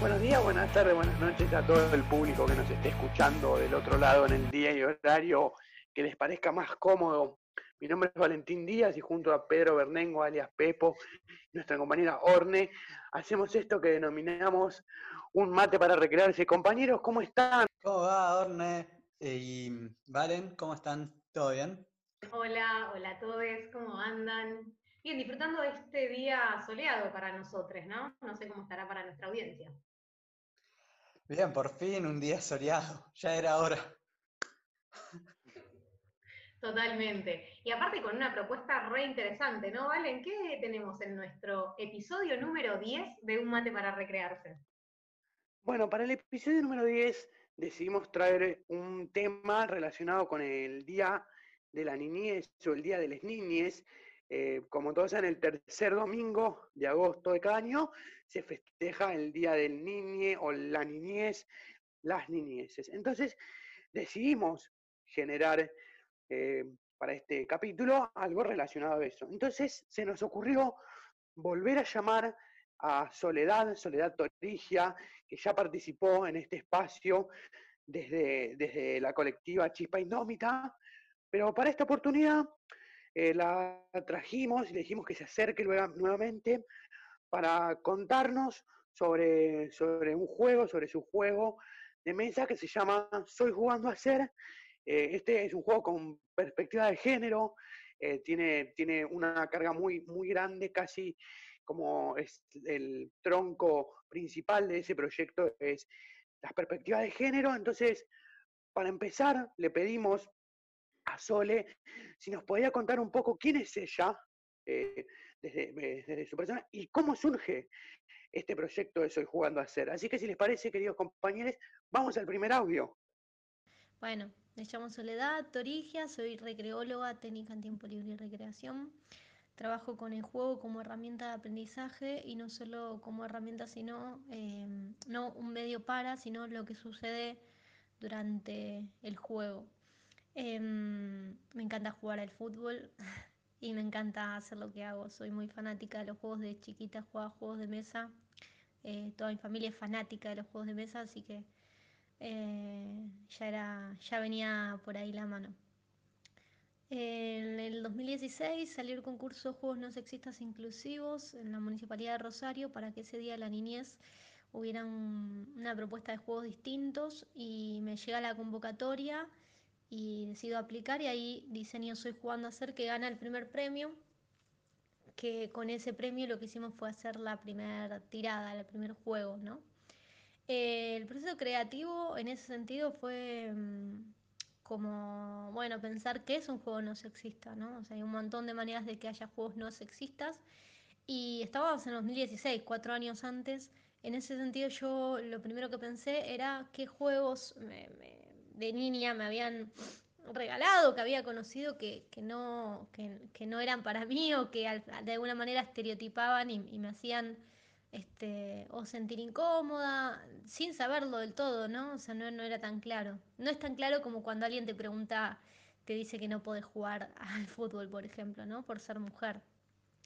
Buenos días, buenas tardes, buenas noches a todo el público que nos esté escuchando del otro lado en el día y horario que les parezca más cómodo. Mi nombre es Valentín Díaz y junto a Pedro Bernengo, alias Pepo, y nuestra compañera Orne, hacemos esto que denominamos un mate para recrearse. Compañeros, ¿cómo están? ¿Cómo va, Orne? Y Valen, ¿cómo están? ¿Todo bien? Hola, hola a todos, ¿cómo andan? Bien, disfrutando de este día soleado para nosotros, ¿no? No sé cómo estará para nuestra audiencia. Bien, por fin un día soleado, ya era hora. Totalmente. Y aparte con una propuesta re interesante, ¿no, Valen? ¿Qué tenemos en nuestro episodio número 10 de Un mate para recrearse? Bueno, para el episodio número 10 decidimos traer un tema relacionado con el Día de la Niñez o el Día de las Niñez. Eh, como todos saben, el tercer domingo de agosto de cada año se festeja el Día del Niñe o la Niñez, las niñeces. Entonces decidimos generar eh, para este capítulo algo relacionado a eso. Entonces se nos ocurrió volver a llamar a Soledad, Soledad Torigia, que ya participó en este espacio desde, desde la colectiva Chispa Indómita, pero para esta oportunidad eh, la trajimos y le dijimos que se acerque nuevamente para contarnos sobre, sobre un juego, sobre su juego de mesa que se llama Soy jugando a ser. Eh, este es un juego con perspectiva de género, eh, tiene, tiene una carga muy, muy grande, casi como es el tronco principal de ese proyecto, es las perspectivas de género. Entonces, para empezar, le pedimos a Sole si nos podía contar un poco quién es ella, eh, desde, su persona, y cómo surge este proyecto de Soy Jugando a Ser. Así que si les parece, queridos compañeros, vamos al primer audio. Bueno, me llamo Soledad Torigia, soy recreóloga técnica en tiempo libre y recreación. Trabajo con el juego como herramienta de aprendizaje y no solo como herramienta, sino em, no un medio para, sino lo que sucede durante el juego. Em, me encanta jugar al fútbol y me encanta hacer lo que hago. Soy muy fanática de los juegos de chiquita, jugaba juegos de mesa. Eh, toda mi familia es fanática de los juegos de mesa, así que eh, ya, era, ya venía por ahí la mano. En el 2016 salió el concurso Juegos No Sexistas Inclusivos en la Municipalidad de Rosario para que ese día la niñez hubiera una propuesta de juegos distintos y me llega la convocatoria y decido aplicar y ahí diseño Soy Jugando a Ser que gana el primer premio, que con ese premio lo que hicimos fue hacer la primera tirada, el primer juego, ¿no? Eh, el proceso creativo en ese sentido fue mm, como, bueno, pensar que es un juego no sexista, ¿no? O sea, hay un montón de maneras de que haya juegos no sexistas y estábamos en 2016, cuatro años antes. En ese sentido yo lo primero que pensé era qué juegos me de niña me habían regalado, que había conocido que, no, que, no eran para mí o que de alguna manera estereotipaban y, me hacían este, o sentir incómoda, sin saberlo del todo, ¿no? O sea, no, no era tan claro. No es tan claro como cuando alguien te pregunta, te dice que no podés jugar al fútbol, por ejemplo, ¿no? Por ser mujer.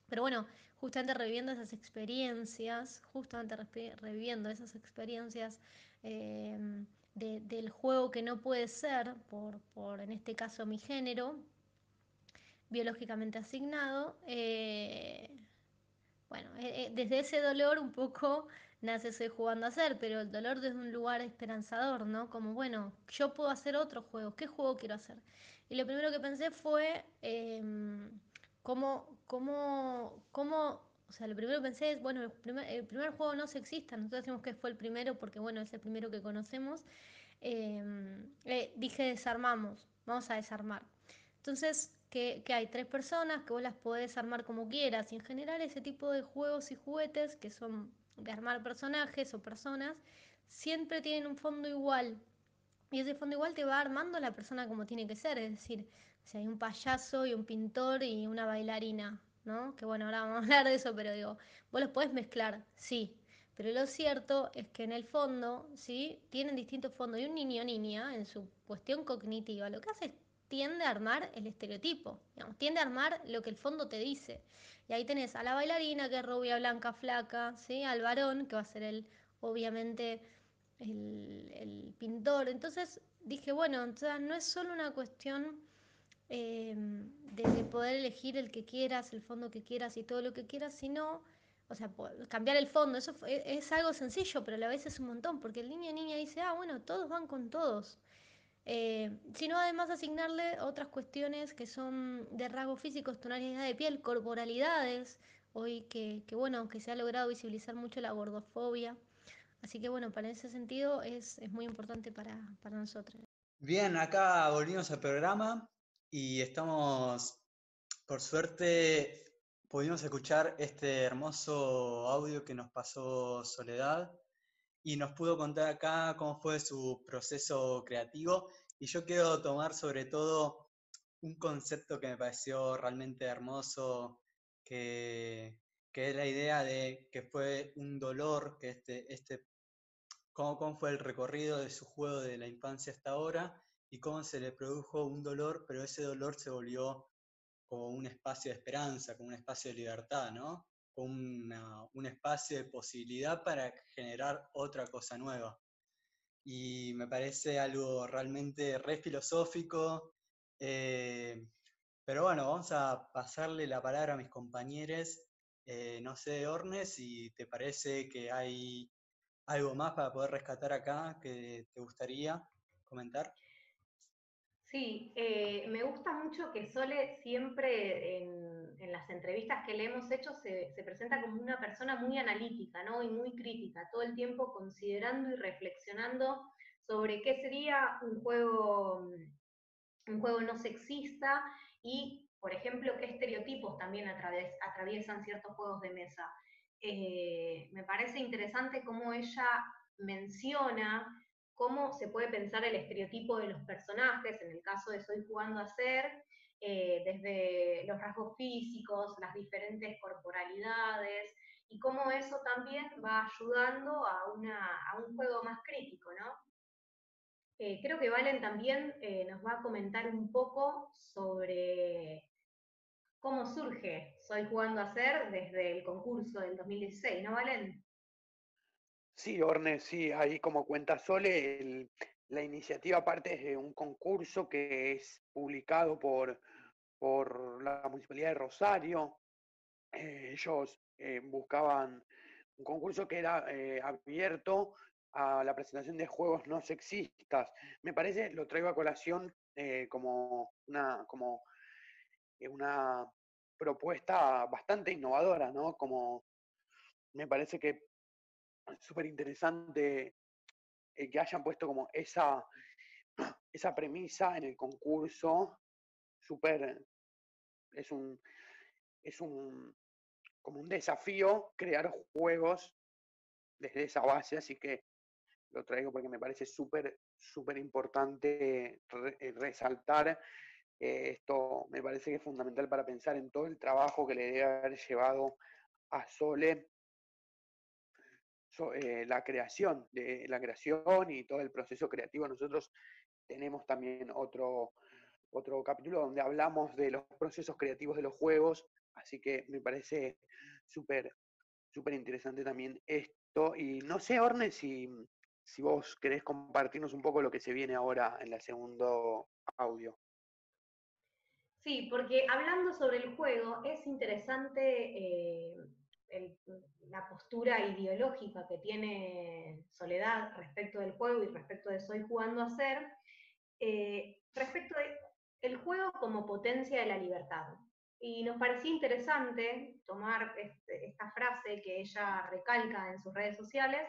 Pero bueno, justamente reviviendo esas experiencias, justamente reviviendo esas experiencias, eh, del juego que no puede ser, por, por, en este caso mi género, biológicamente asignado, eh, bueno, eh, eh, desde ese dolor un poco nace ese jugando a ser, pero el dolor desde un lugar esperanzador, ¿no? Como, bueno, yo puedo hacer otro juego, ¿qué juego quiero hacer? Y lo primero que pensé fue em, cómo, cómo, cómo o sea, lo primero que pensé es, bueno, el primer, juego no sexista, nosotros decimos que fue el primero porque, bueno, es el primero que conocemos. Em, eh, dije desarmamos, vamos a desarmar. Entonces, que, hay tres personas que vos las podés armar como quieras y en general ese tipo de juegos y juguetes que son de armar personajes o personas, siempre tienen un fondo igual. Y ese fondo igual te va armando la persona como tiene que ser, es decir, si hay un payaso y un pintor y una bailarina, ¿no? Que bueno, ahora vamos a hablar de eso, pero digo, vos los podés mezclar, sí. Pero lo cierto es que en el fondo, ¿sí? Tienen distintos fondos. Y un niño o niña, en su cuestión cognitiva, lo que hace es tiende a armar el estereotipo, tiende a armar lo que el fondo te dice. Y ahí tenés a la bailarina, que es rubia, blanca, flaca, ¿sí? Al varón, que va a ser el obviamente el, pintor. Entonces dije, bueno, no es solo una cuestión eh, de, poder elegir el que quieras, el fondo que quieras y todo lo que quieras, sino, o sea, cambiar el fondo. Eso es, algo sencillo, pero a la vez es un montón, porque el niño y niña dice, ah, bueno, todos van con todos. Eh, sino además asignarle otras cuestiones que son de rasgos físicos, tonalidad de piel, corporalidades, hoy que, que, bueno, que se ha logrado visibilizar mucho la gordofobia. Así que bueno, para ese sentido es, muy importante para, nosotros. Bien, acá volvimos al programa y estamos, por suerte, pudimos escuchar este hermoso audio que nos pasó Soledad y nos pudo contar acá cómo fue su proceso creativo. Y yo quiero tomar sobre todo un concepto que me pareció realmente hermoso, que, que es la idea de que fue un dolor que este, este cómo, fue el recorrido de su juego de la infancia hasta ahora y cómo se le produjo un dolor, pero ese dolor se volvió como un espacio de esperanza, como un espacio de libertad, ¿no? un espacio de posibilidad para generar otra cosa nueva. Y me parece algo realmente re filosófico. Eh, pero bueno, vamos a pasarle la palabra a mis compañeros. Eh, no sé, Ornes, si te parece que hay ¿Algo más para poder rescatar acá que te gustaría comentar? Sí, eh, me gusta mucho que Sole siempre en, las entrevistas que le hemos hecho se, presenta como una persona muy analítica ¿no? y muy crítica, todo el tiempo considerando y reflexionando sobre qué sería un juego, un juego no sexista y, por ejemplo, qué estereotipos también atraviesan ciertos juegos de mesa. Eh, me parece interesante cómo ella menciona cómo se puede pensar el estereotipo de los personajes, en el caso de Soy jugando a ser, eh, desde los rasgos físicos, las diferentes corporalidades, y cómo eso también va ayudando a, un juego más crítico, ¿no? Eh, creo que Valen también nos va a comentar un poco sobre cómo surge Soy Jugando a Ser desde el concurso del 2016, ¿no, Valen? Sí, Orne, sí, ahí como cuenta Sole, la iniciativa parte de un concurso que es publicado por, por la Municipalidad de Rosario. Eh, ellos eh, buscaban un concurso que era eh, abierto a la presentación de juegos no sexistas. Me parece, lo traigo a colación como una, como una propuesta bastante innovadora, ¿no? Como me parece que súper interesante eh, que hayan puesto como esa, esa premisa en el concurso, súper, es un, es un, como un desafío crear juegos desde esa base, así que lo traigo porque me parece súper, súper importante eh, resaltar eh, esto me parece que es fundamental para pensar en todo el trabajo que le debe haber llevado a Sole eh, la creación, de la creación y todo el proceso creativo. Nosotros tenemos también otro, otro capítulo donde hablamos de los procesos creativos de los juegos, así que me parece súper súper interesante también esto. Y no sé, Orne, si, si vos querés compartirnos un poco lo que se viene ahora en el segundo audio. Sí, porque hablando sobre el juego, es interesante eh, la postura ideológica que tiene Soledad respecto del juego y respecto de Soy jugando a ser, eh, respecto del juego como potencia de la libertad. Y nos parecía interesante tomar este, esta frase que ella recalca en sus redes sociales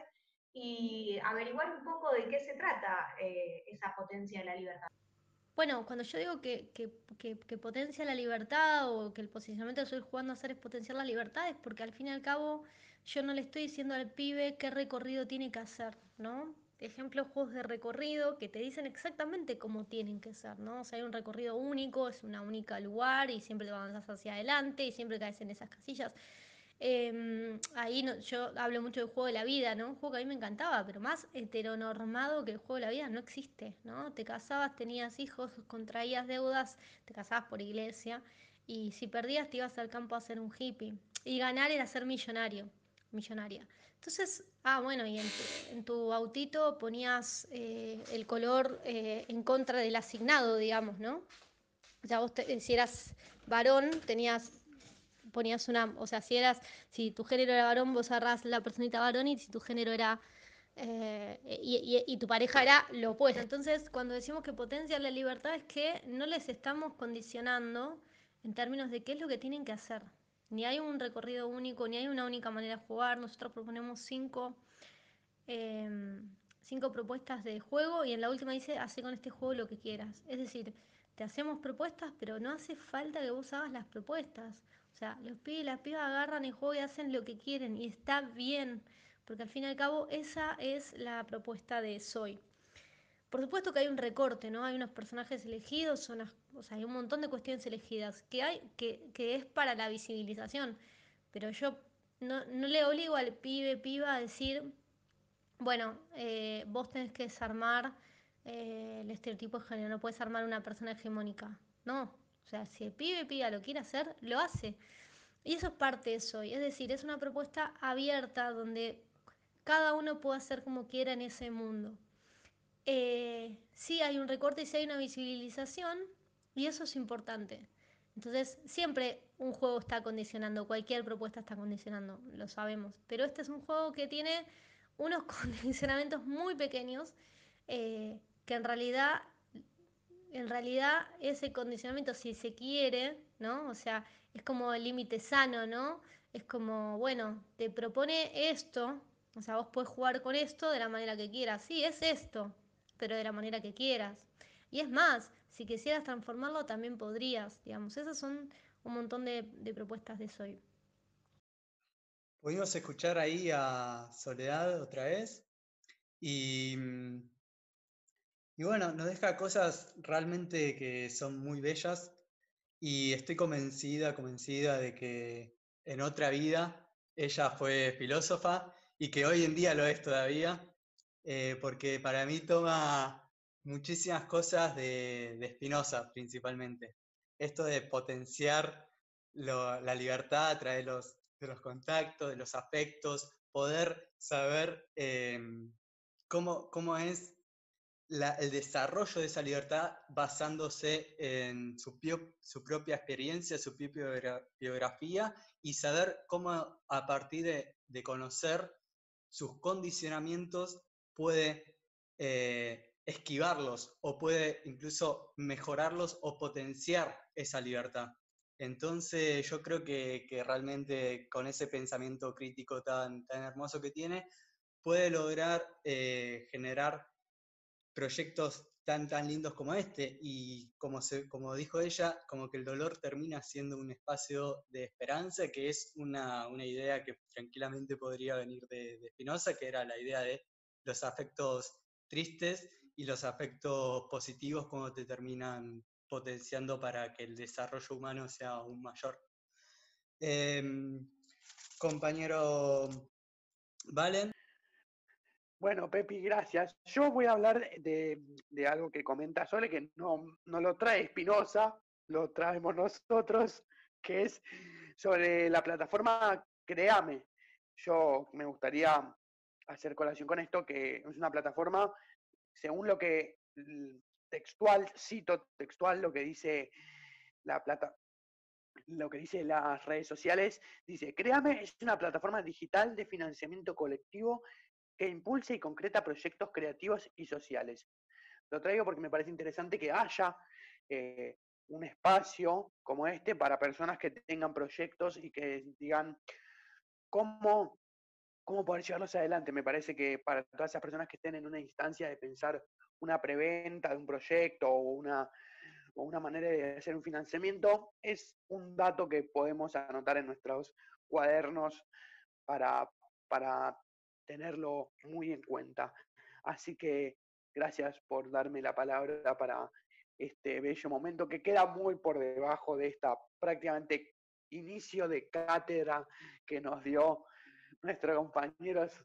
y averiguar un poco de qué se trata eh, esa potencia de la libertad. Bueno, cuando yo digo que, que, potencia la libertad o que el posicionamiento que estoy jugando a hacer es potenciar la libertad, es porque al fin y al cabo yo no le estoy diciendo al pibe qué recorrido tiene que hacer, ¿no? Ejemplos, juegos de recorrido que te dicen exactamente cómo tienen que ser, ¿no? O sea, hay un recorrido único, es una única lugar y siempre te avanzas hacia adelante y siempre caes en esas casillas. Em, ahí yo hablo mucho del juego de la vida, ¿no? Un juego que a mí me encantaba, pero más heteronormado que el juego de la vida no existe, ¿no? Te casabas, tenías hijos, contraías deudas, te casabas por iglesia y si perdías te ibas al campo a ser un hippie. Y ganar era ser millonario, millonaria. Entonces, ah, bueno, y en tu, autito ponías eh, el color eh, en contra del asignado, digamos, ¿no? Sea, vos si eras varón, tenías, ponías una, o sea, si eras, si tu género era varón, vos agarrás la personita varón y si tu género era, eh, y, tu pareja era lo opuesto. Entonces, cuando decimos que potencia la libertad es que no les estamos condicionando en términos de qué es lo que tienen que hacer. Ni hay un recorrido único, ni hay una única manera de jugar. Nosotros proponemos cinco, em, cinco propuestas de juego y en la última dice, hace con este juego lo que quieras. Es decir, te hacemos propuestas, pero no hace falta que vos hagas las propuestas. O sea, los pibes y las pibas agarran el juego y hacen lo que quieren y está bien, porque al fin y al cabo esa es la propuesta de Soy. Por supuesto que hay un recorte, ¿no? Hay unos personajes elegidos, son o sea, hay un montón de cuestiones elegidas que hay, que, es para la visibilización. Pero yo no, le obligo al pibe, piba a decir, bueno, eh, vos tenés que desarmar eh, el estereotipo de género, no puedes armar una persona hegemónica. No. O sea, si el pibe, piba lo quiere hacer, lo hace. Y eso es parte de eso. Es decir, es una propuesta abierta donde cada uno puede hacer como quiera en ese mundo. Eh, sí hay un recorte y sí hay una visibilización y eso es importante. Entonces, siempre un juego está condicionando, cualquier propuesta está condicionando, lo sabemos. Pero este es un juego que tiene unos condicionamientos muy pequeños eh, que en realidad, en realidad ese condicionamiento, si se quiere, ¿no? O sea, es como el límite sano, ¿no? Es como, bueno, te propone esto, o sea, vos puedes jugar con esto de la manera que quieras. Sí, es esto, pero de la manera que quieras. Y es más, si quisieras transformarlo también podrías, digamos. Esas son un montón de, propuestas de Soy. Pudimos escuchar ahí a Soledad otra vez y, y bueno, nos deja cosas realmente que son muy bellas y estoy convencida, convencida de que en otra vida ella fue filósofa y que hoy en día lo es todavía eh, porque para mí toma muchísimas cosas de, de Spinoza principalmente. Esto de potenciar la libertad a través de los, de los contactos, de los afectos, poder saber em, cómo, cómo es el desarrollo de esa libertad basándose en su, su, propia experiencia, su propia biografía y saber cómo a partir de, de conocer sus condicionamientos puede eh, esquivarlos o puede incluso mejorarlos o potenciar esa libertad. Entonces yo creo que, realmente con ese pensamiento crítico tan, tan hermoso que tiene, puede lograr eh, generar proyectos tan, tan lindos como este. Y como, se, como dijo ella, como que el dolor termina siendo un espacio de esperanza, que es una, idea que tranquilamente podría venir de, de Spinoza, que era la idea de los afectos tristes y los afectos positivos como te terminan potenciando para que el desarrollo humano sea aún mayor. Em, compañero Valen. Bueno, Pepi, gracias. Yo voy a hablar de, algo que comenta Sole, que no, no lo trae Espinosa, lo traemos nosotros, que es sobre la plataforma Créame. Yo me gustaría hacer colación con esto, que es una plataforma, según lo que textual, cito textual lo que dice la plata, lo que dice las redes sociales, dice, créame, es una plataforma digital de financiamiento colectivo que impulsa y concreta proyectos creativos y sociales. Lo traigo porque me parece interesante que haya eh, un espacio como este para personas que tengan proyectos y que digan cómo cómo poder llevarlos adelante. Me parece que para todas esas personas que estén en una instancia de pensar una preventa de un proyecto o una, o una manera de hacer un financiamiento, es un dato que podemos anotar en nuestros cuadernos para, para tenerlo muy en cuenta. Así que gracias por darme la palabra para este bello momento que queda muy por debajo de esta prácticamente inicio de cátedra que nos dio nuestros compañeros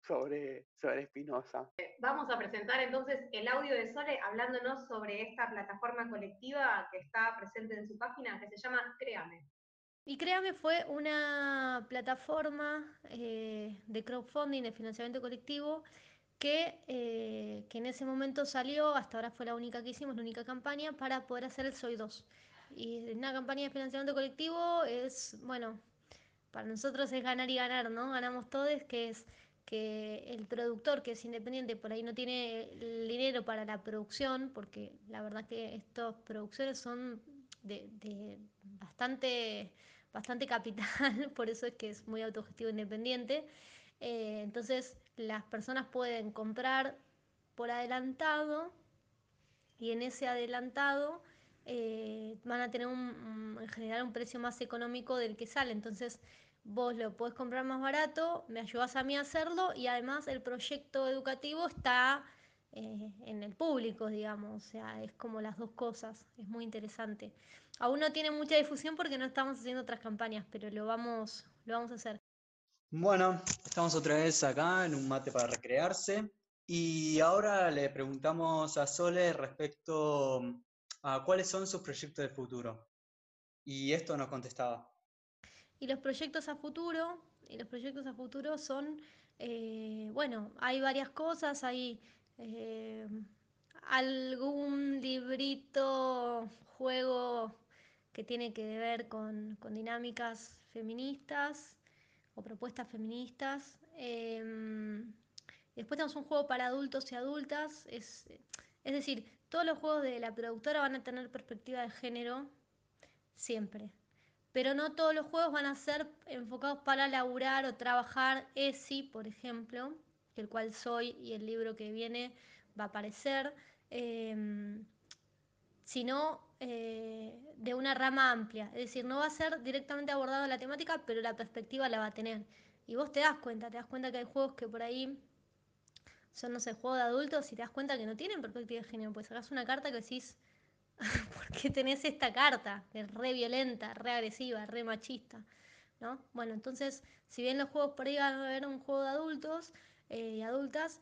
sobre, sobre Espinosa. Vamos a presentar entonces el audio de Sole hablándonos sobre esta plataforma colectiva que está presente en su página que se llama Créame. Y créame, fue una plataforma eh, de crowdfunding, de financiamiento colectivo, que, eh, que, en ese momento salió, hasta ahora fue la única que hicimos, la única campaña, para poder hacer el Soy 2. Y una campaña de financiamiento colectivo es, bueno, para nosotros es ganar y ganar, ¿no? Ganamos todos, que es que el productor que es independiente por ahí no tiene el dinero para la producción, porque la verdad que estas producciones son de, bastante, bastante capital, por eso es que es muy autogestivo independiente. Eh, entonces las personas pueden comprar por adelantado y en ese adelantado eh, van a tener un, en general un precio más económico del que sale. Entonces vos lo podés comprar más barato, me ayudas a mí a hacerlo y además el proyecto educativo está eh, en el público, digamos, o sea, es como las dos cosas, es muy interesante. Aún no tiene mucha difusión porque no estamos haciendo otras campañas, pero lo vamos, lo vamos a hacer. Bueno, estamos otra vez acá en un mate para recrearse y ahora le preguntamos a Sole respecto a cuáles son sus proyectos de futuro. Y esto nos contestaba. Y los proyectos a futuro, y los proyectos a futuro son, eh, bueno, hay varias cosas, hay eh, algún librito, juego que tiene que ver con, dinámicas feministas o propuestas feministas. Em, después tenemos un juego para adultos y adultas, es, es decir, todos los juegos de la productora van a tener perspectiva de género siempre pero no todos los juegos van a ser enfocados para laburar o trabajar ESI, por ejemplo, el cual soy y el libro que viene va a aparecer, em, sino eh, de una rama amplia. Es decir, no va a ser directamente abordado la temática, pero la perspectiva la va a tener. Y vos te das cuenta, te das cuenta que hay juegos que por ahí son, no sé, juegos de adultos y te das cuenta que no tienen perspectiva de género. Pues sacás una carta que decís, ¿por qué tenés esta carta? Que es re violenta, re agresiva, re machista, ¿no? Bueno, entonces, si bien los juegos por ahí van a ver un juego de adultos eh, y adultas,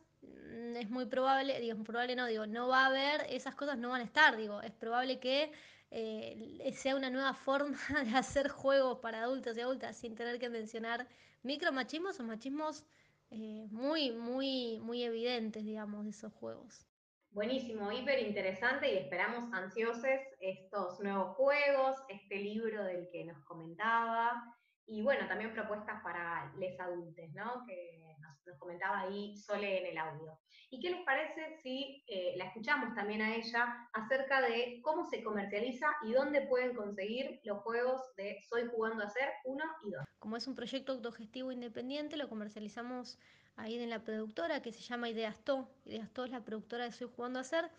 es muy probable, digo, probable no, digo, no va a haber, esas cosas no van a estar, digo, es probable que eh, sea una nueva forma de hacer juegos para adultos y adultas sin tener que mencionar micromachismos o machismos eh, muy, muy, muy evidentes, digamos, de esos juegos. Buenísimo, hiper interesante y esperamos ansiosos estos nuevos juegos, este libro del que nos comentaba y bueno, también propuestas para les adultos, ¿no? Que nos, comentaba ahí Sole en el audio. ¿Y qué les parece si eh, la escuchamos también a ella acerca de cómo se comercializa y dónde pueden conseguir los juegos de Soy Jugando a Ser 1 y 2? Como es un proyecto autogestivo independiente, lo comercializamos ahí en la productora que se llama Ideas To. Ideas To es la productora que estoy jugando a hacer.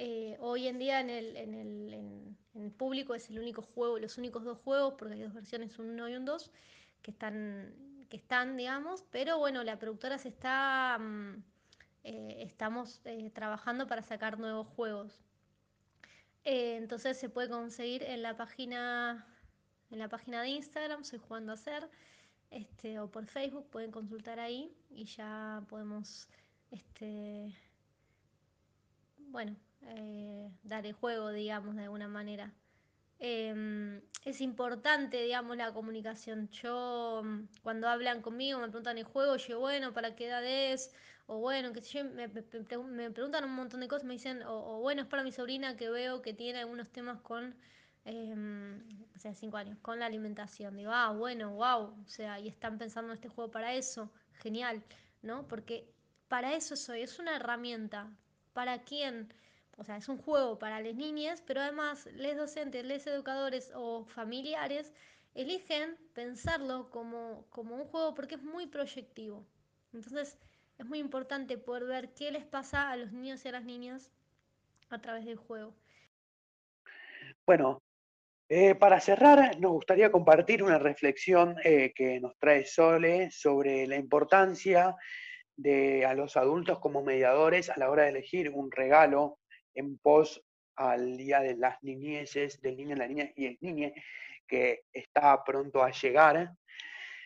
Eh, hoy en día en el, público es el único juego, los únicos dos juegos, porque hay dos versiones, un 1 y un 2, que están, que están, digamos, pero bueno, la productora se está, mm, eh, estamos eh, trabajando para sacar nuevos juegos. entonces se puede conseguir en la página, en la página de Instagram, soy jugando a hacer este, o por Facebook, pueden consultar ahí y ya podemos, este, bueno, eh, dar el juego, digamos, de alguna manera. Em, es importante, digamos, la comunicación. Yo, cuando hablan conmigo, me preguntan el juego, yo, bueno, ¿para qué edad es? O bueno, que yo, me, preguntan un montón de cosas, me dicen, o, bueno, es para mi sobrina que veo que tiene algunos temas con eh, o sea, cinco años, con la alimentación. Digo, ah, bueno, wow, o sea, y están pensando en este juego para eso, genial, ¿no? Porque para eso soy, es una herramienta. ¿Para quién? O sea, es un juego para las niñas, pero además les docentes, les educadores o familiares eligen pensarlo como, como un juego porque es muy proyectivo. Entonces, es muy importante poder ver qué les pasa a los niños y a las niñas a través del juego. Bueno, eh, para cerrar, nos gustaría compartir una reflexión eh, que nos trae Sole sobre la importancia de a los adultos como mediadores a la hora de elegir un regalo en pos al Día de las Niñeces, del niño, la niña y el niñe, que está pronto a llegar.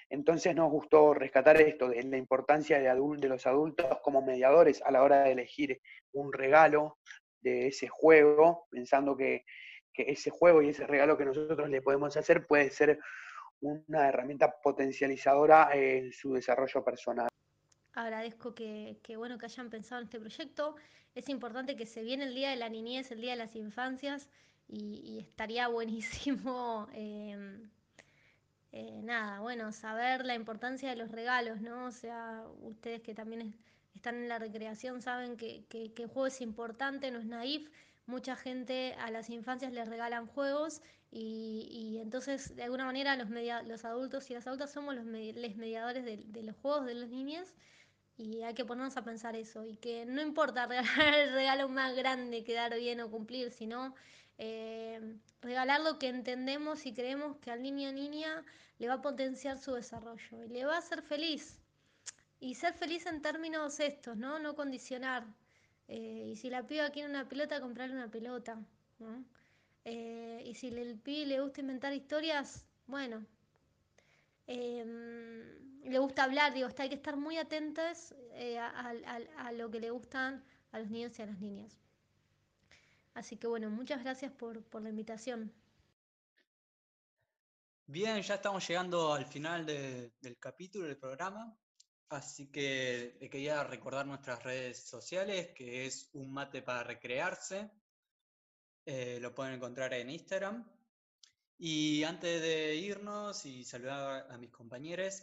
Entonces nos gustó rescatar esto, de la importancia de, de los adultos como mediadores a la hora de elegir un regalo de ese juego, pensando que que ese juego y ese regalo que nosotros le podemos hacer puede ser una herramienta potencializadora en su desarrollo personal. Agradezco que, bueno que hayan pensado en este proyecto. Es importante que se viene el Día de la Niñez, el Día de las Infancias, y, estaría buenísimo, em, eh, nada, bueno, saber la importancia de los regalos, ¿no? O sea, ustedes que también están en la recreación saben que, que, que el juego es importante, no es naif mucha gente a las infancias les regalan juegos y, entonces de alguna manera los, los adultos y las adultas somos los mediadores de, los juegos de los niños y hay que ponernos a pensar eso y que no importa regalar el regalo más grande, quedar bien o cumplir, sino eh, regalar lo que entendemos y creemos que al niño o niña le va a potenciar su desarrollo y le va a hacer feliz. Y ser feliz en términos estos, ¿no? No condicionar. Eh, y si la piba quiere una pelota, comprarle una pelota. Eh, y si el pibe le gusta inventar historias, bueno. Em, le gusta hablar, digo, hay que estar muy atentos eh, a, lo que le gustan a los niños y a las niñas. Así que bueno, muchas gracias por, por la invitación. Bien, ya estamos llegando al final del capítulo del programa. Así que le quería recordar nuestras redes sociales, que es un mate para recrearse. Eh, lo pueden encontrar en Instagram. Y antes de irnos y saludar a mis compañeros,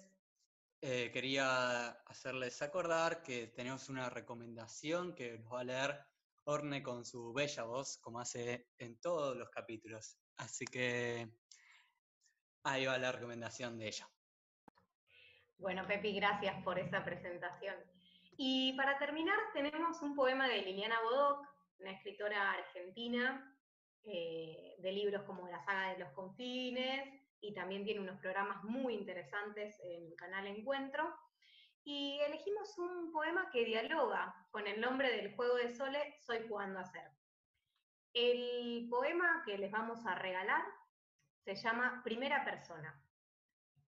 eh, quería hacerles acordar que tenemos una recomendación que nos va a leer Orne con su bella voz, como hace en todos los capítulos. Así que ahí va la recomendación de ella. Bueno, Pepi, gracias por esa presentación. Y para terminar, tenemos un poema de Liliana Bodoc, una escritora argentina eh, de libros como La saga de los confines, y también tiene unos programas muy interesantes en el canal Encuentro. Y elegimos un poema que dialoga con el nombre del juego de Sole, Soy jugando a ser. El poema que les vamos a regalar se llama Primera Persona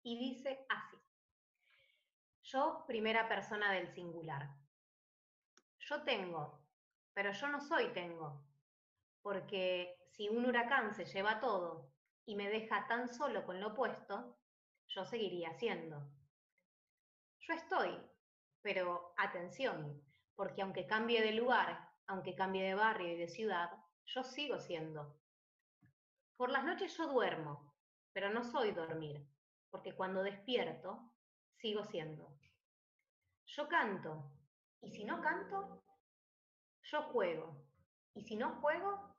y dice así. Yo, primera persona del singular. Yo tengo, pero yo no soy tengo, porque si un huracán se lleva todo y me deja tan solo con lo opuesto, yo seguiría siendo. Yo estoy, pero atención, porque aunque cambie de lugar, aunque cambie de barrio y de ciudad, yo sigo siendo. Por las noches yo duermo, pero no soy dormir, porque cuando despierto, sigo siendo. Yo canto, y si no canto, yo juego, y si no juego,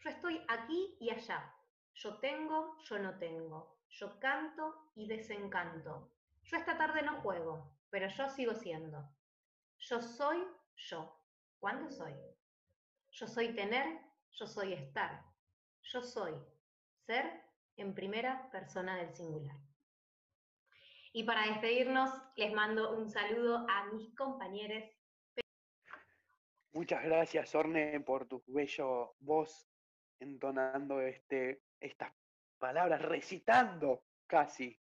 yo estoy aquí y allá. Yo tengo, yo no tengo. Yo canto y desencanto. Yo esta tarde no juego, pero yo sigo siendo. Yo soy yo. ¿Cuándo soy? Yo soy tener, yo soy estar. Yo soy ser en primera persona del singular. Y para despedirnos, les mando un saludo a mis compañeros. Muchas gracias, Orne, por tu bello voz entonando este, estas palabras, recitando casi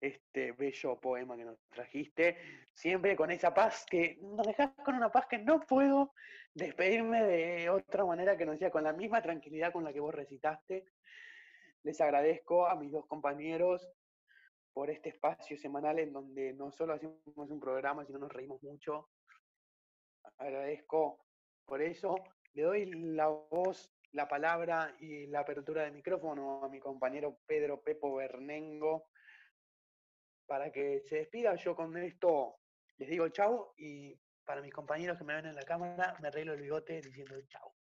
este bello poema que nos trajiste, siempre con esa paz que nos dejas con una paz que no puedo despedirme de otra manera que no sea con la misma tranquilidad con la que vos recitaste. Les agradezco a mis dos compañeros por este espacio semanal en donde no solo hacemos un programa, sino nos reímos mucho. Agradezco por eso. Le doy la voz, la palabra y la apertura de micrófono a mi compañero Pedro Pepo Bernengo para que se despida. Yo con esto les digo chau y para mis compañeros que me ven en la cámara me arreglo el bigote diciendo chau.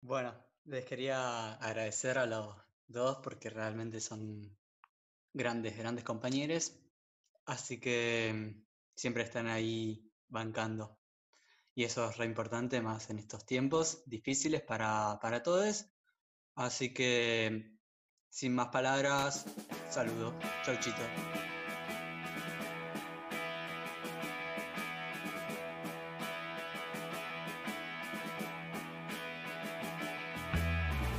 Bueno, les quería agradecer a los dos porque realmente son grandes, grandes compañeros, así que mm, siempre están ahí bancando. Y eso es re importante más en estos tiempos difíciles para, para todos. Así que, sin más palabras, saludo. Chau, chito.